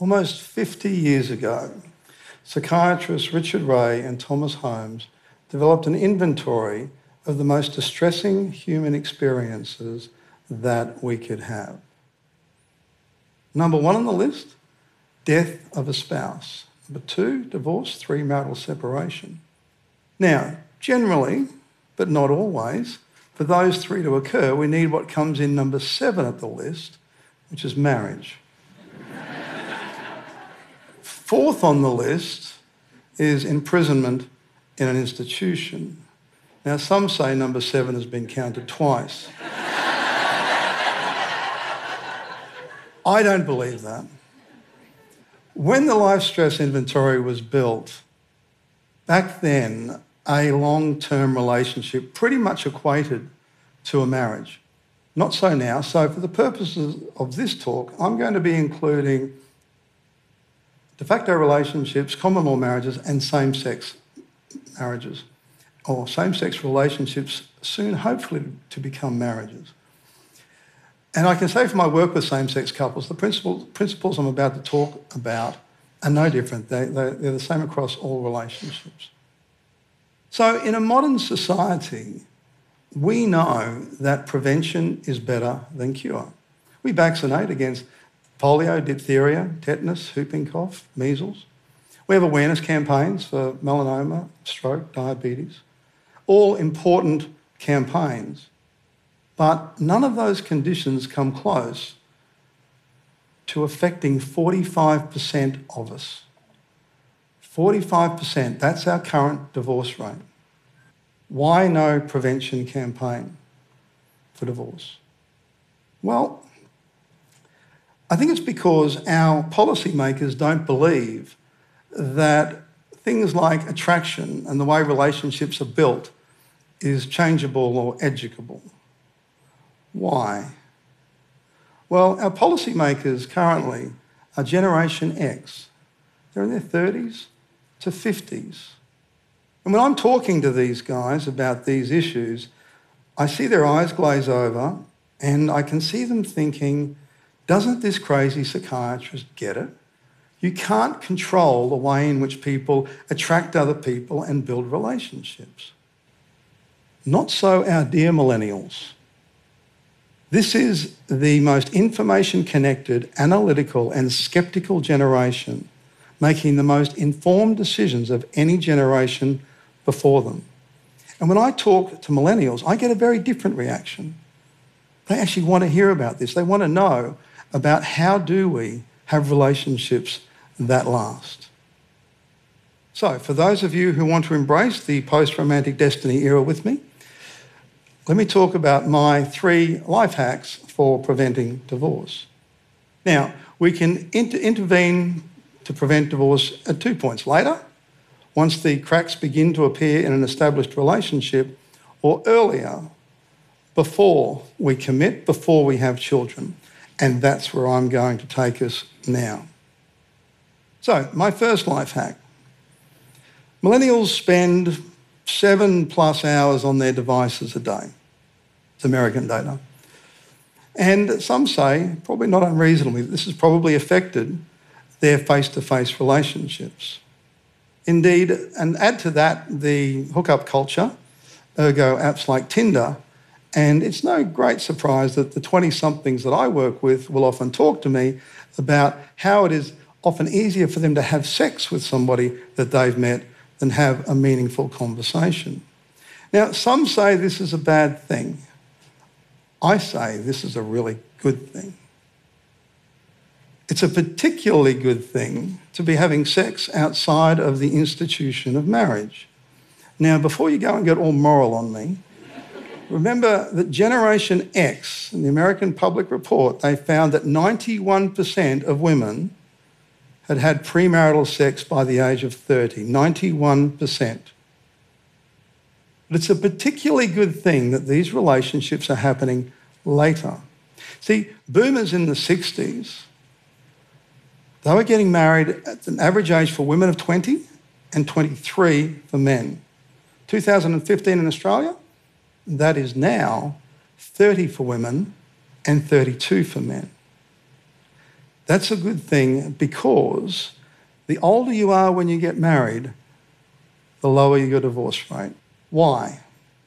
almost 50 years ago, psychiatrists Richard Rahe and Thomas Holmes developed an inventory of the most distressing human experiences that we could have. Number one on the list death of a spouse. Number two, divorce. Three, marital separation. Now, generally, but not always, for those three to occur, we need what comes in number seven at the list, which is marriage. Fourth on the list is imprisonment in an institution. Now, some say number seven has been counted twice. I don't believe that. When the life stress inventory was built, back then, a long term relationship pretty much equated to a marriage. Not so now. So, for the purposes of this talk, I'm going to be including de facto relationships, common law marriages, and same sex marriages, or same sex relationships soon, hopefully, to become marriages. And I can say from my work with same sex couples, the principles, principles I'm about to talk about are no different. They, they, they're the same across all relationships. So, in a modern society, we know that prevention is better than cure. We vaccinate against polio, diphtheria, tetanus, whooping cough, measles. We have awareness campaigns for melanoma, stroke, diabetes, all important campaigns. But none of those conditions come close to affecting 45% of us. 45%, that's our current divorce rate. Why no prevention campaign for divorce? Well, I think it's because our policymakers don't believe that things like attraction and the way relationships are built is changeable or educable. Why? Well, our policymakers currently are Generation X. They're in their 30s to 50s. And when I'm talking to these guys about these issues, I see their eyes glaze over and I can see them thinking, doesn't this crazy psychiatrist get it? You can't control the way in which people attract other people and build relationships. Not so our dear millennials. This is the most information connected, analytical, and skeptical generation, making the most informed decisions of any generation before them. And when I talk to millennials, I get a very different reaction. They actually want to hear about this. They want to know about how do we have relationships that last. So, for those of you who want to embrace the post romantic destiny era with me, let me talk about my three life hacks for preventing divorce. Now, we can inter- intervene to prevent divorce at two points later, once the cracks begin to appear in an established relationship, or earlier, before we commit, before we have children. And that's where I'm going to take us now. So, my first life hack millennials spend seven plus hours on their devices a day. It's American data. And some say, probably not unreasonably, this has probably affected their face to face relationships. Indeed, and add to that the hookup culture, ergo apps like Tinder, and it's no great surprise that the 20 somethings that I work with will often talk to me about how it is often easier for them to have sex with somebody that they've met than have a meaningful conversation. Now, some say this is a bad thing. I say this is a really good thing. It's a particularly good thing to be having sex outside of the institution of marriage. Now, before you go and get all moral on me, remember that Generation X, in the American Public Report, they found that 91% of women had had premarital sex by the age of 30. 91%. But it's a particularly good thing that these relationships are happening later. See, boomers in the 60s, they were getting married at an average age for women of 20 and 23 for men. 2015 in Australia, that is now 30 for women and 32 for men. That's a good thing because the older you are when you get married, the lower your divorce rate. Why?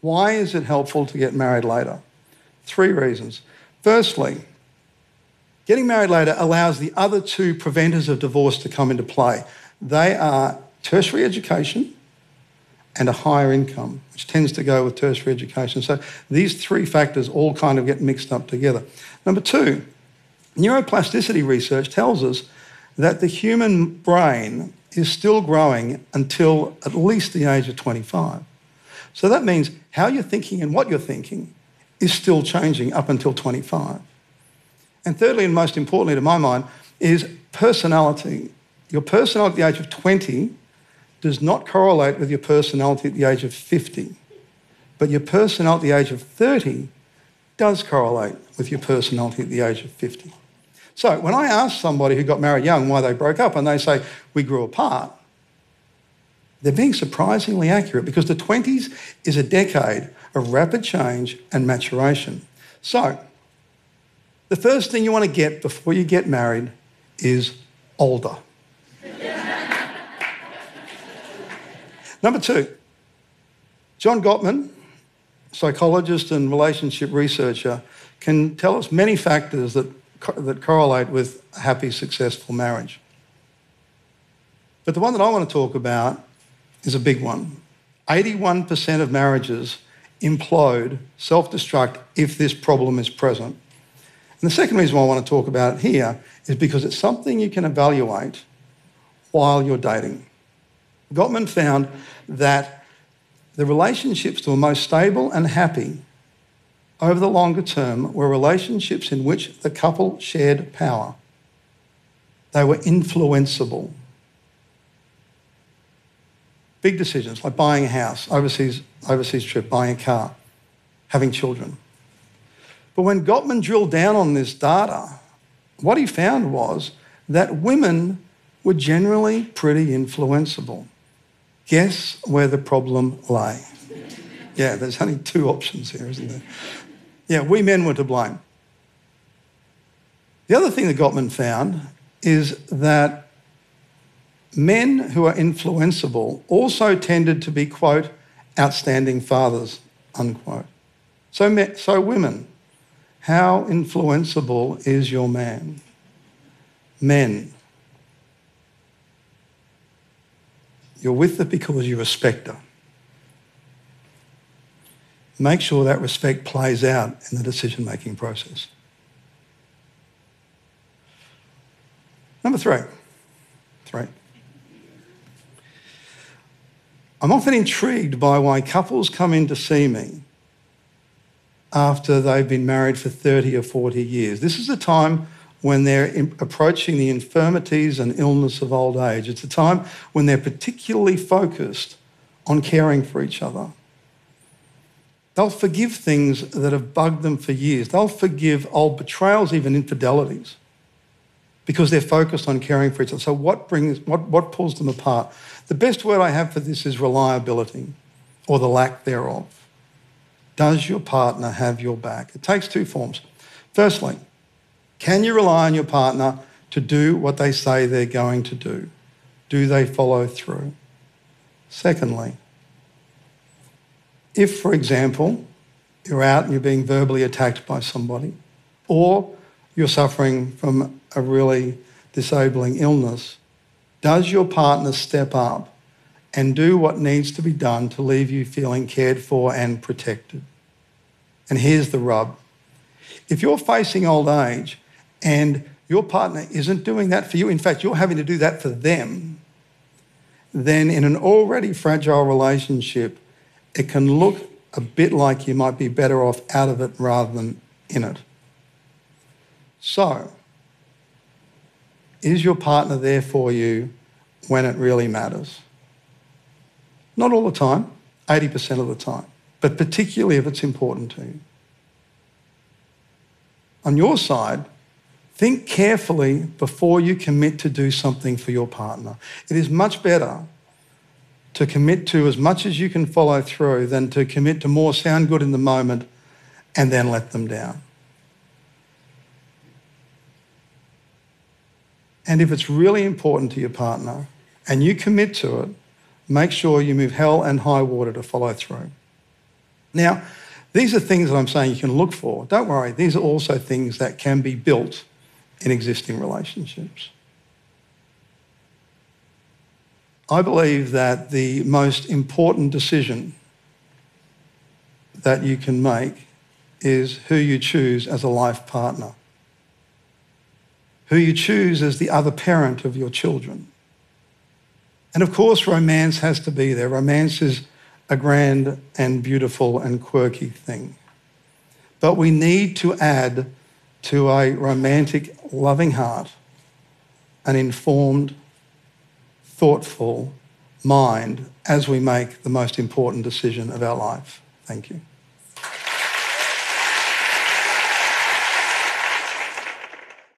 Why is it helpful to get married later? Three reasons. Firstly, getting married later allows the other two preventers of divorce to come into play. They are tertiary education and a higher income, which tends to go with tertiary education. So these three factors all kind of get mixed up together. Number two, neuroplasticity research tells us that the human brain is still growing until at least the age of 25. So that means how you're thinking and what you're thinking is still changing up until 25. And thirdly, and most importantly to my mind, is personality. Your personality at the age of 20 does not correlate with your personality at the age of 50. But your personality at the age of 30 does correlate with your personality at the age of 50. So when I ask somebody who got married young why they broke up and they say, we grew apart, they're being surprisingly accurate because the 20s is a decade of rapid change and maturation. So, the first thing you want to get before you get married is older. Number two, John Gottman, psychologist and relationship researcher, can tell us many factors that, that correlate with a happy, successful marriage. But the one that I want to talk about is a big one. 81% of marriages implode, self destruct, if this problem is present. And the second reason why I want to talk about it here is because it's something you can evaluate while you're dating. Gottman found that the relationships that were most stable and happy over the longer term were relationships in which the couple shared power. They were influenceable. Big decisions like buying a house, overseas, overseas trip, buying a car, having children. But when Gottman drilled down on this data, what he found was that women were generally pretty influenceable. Guess where the problem lay? Yeah, there's only two options here, isn't there? Yeah, we men were to blame. The other thing that Gottman found is that men who are influenceable also tended to be, quote, outstanding fathers, unquote. So, so women, how influenceable is your man? Men, you're with it because you respect her. Make sure that respect plays out in the decision making process. Number three. Three. I'm often intrigued by why couples come in to see me after they've been married for 30 or 40 years. This is the time when they're approaching the infirmities and illness of old age. It's a time when they're particularly focused on caring for each other. They'll forgive things that have bugged them for years. They'll forgive old betrayals, even infidelities, because they're focused on caring for each other. So, what brings, what, what pulls them apart? The best word I have for this is reliability or the lack thereof. Does your partner have your back? It takes two forms. Firstly, can you rely on your partner to do what they say they're going to do? Do they follow through? Secondly, if, for example, you're out and you're being verbally attacked by somebody, or you're suffering from a really disabling illness, does your partner step up and do what needs to be done to leave you feeling cared for and protected? And here's the rub if you're facing old age and your partner isn't doing that for you, in fact, you're having to do that for them, then in an already fragile relationship, it can look a bit like you might be better off out of it rather than in it. So, is your partner there for you when it really matters? Not all the time, 80% of the time, but particularly if it's important to you. On your side, think carefully before you commit to do something for your partner. It is much better to commit to as much as you can follow through than to commit to more sound good in the moment and then let them down. And if it's really important to your partner and you commit to it, make sure you move hell and high water to follow through. Now, these are things that I'm saying you can look for. Don't worry, these are also things that can be built in existing relationships. I believe that the most important decision that you can make is who you choose as a life partner, who you choose as the other parent of your children. And of course, romance has to be there. Romance is a grand and beautiful and quirky thing. But we need to add to a romantic, loving heart an informed, thoughtful mind as we make the most important decision of our life. Thank you.